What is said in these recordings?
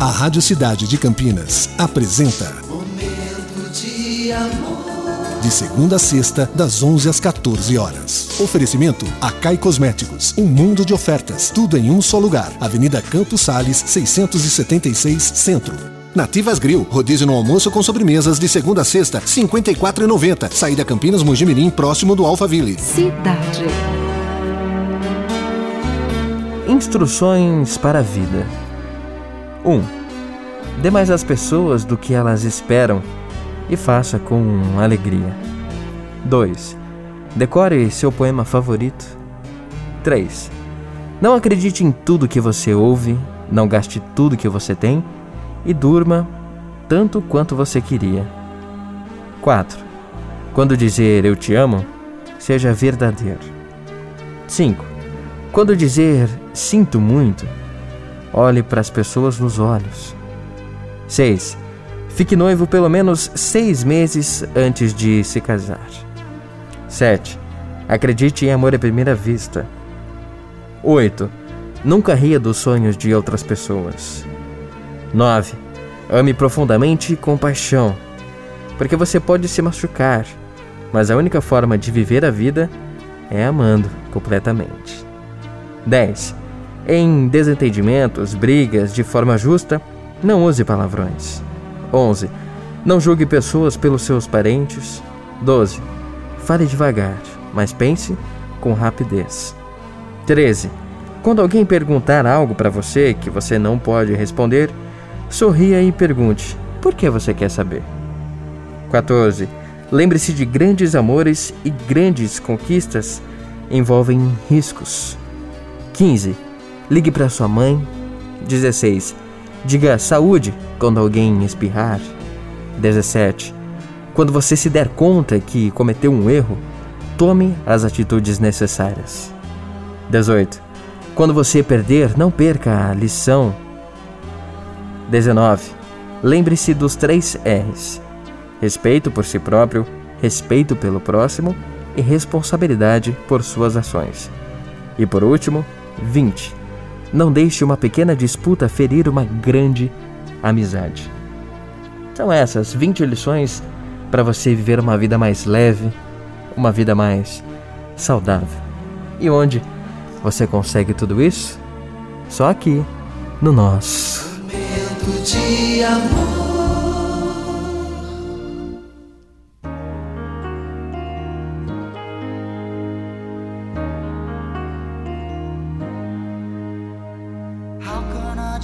A Rádio Cidade de Campinas apresenta Momento de amor. De segunda a sexta, das 11 às 14 horas. Oferecimento Acai Cosméticos. Um mundo de ofertas. Tudo em um só lugar. Avenida Campos Sales, 676 Centro. Nativas Grill, rodízio no almoço com sobremesas de segunda a sexta, R$ 54,90. Saída Campinas Mojimirim, próximo do Alphaville. Cidade. Instruções para a vida. 1. Um, dê mais às pessoas do que elas esperam e faça com alegria. 2. Decore seu poema favorito. 3. Não acredite em tudo que você ouve, não gaste tudo que você tem e durma tanto quanto você queria. 4. Quando dizer eu te amo, seja verdadeiro. 5. Quando dizer sinto muito, olhe para as pessoas nos olhos. 6. Fique noivo pelo menos seis meses antes de se casar. 7. Acredite em amor à primeira vista. 8. Nunca ria dos sonhos de outras pessoas. 9. Ame profundamente e com paixão, porque você pode se machucar, mas a única forma de viver a vida é amando completamente. 10. Em desentendimentos, brigas de forma justa, não use palavrões. 11. Não julgue pessoas pelos seus parentes. 12. Fale devagar, mas pense com rapidez. 13. Quando alguém perguntar algo para você que você não pode responder, sorria e pergunte: por que você quer saber? 14. Lembre-se de grandes amores e grandes conquistas envolvem riscos. 15. Ligue para sua mãe. 16. Diga saúde quando alguém espirrar. 17. Quando você se der conta que cometeu um erro, tome as atitudes necessárias. 18. Quando você perder, não perca a lição. 19. Lembre-se dos três R's: respeito por si próprio, respeito pelo próximo e responsabilidade por suas ações. E por último, 20. Não deixe uma pequena disputa ferir uma grande amizade. São essas 20 lições para você viver uma vida mais leve, uma vida mais saudável. E onde você consegue tudo isso? Só aqui, no nosso Momento de amor.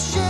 shit.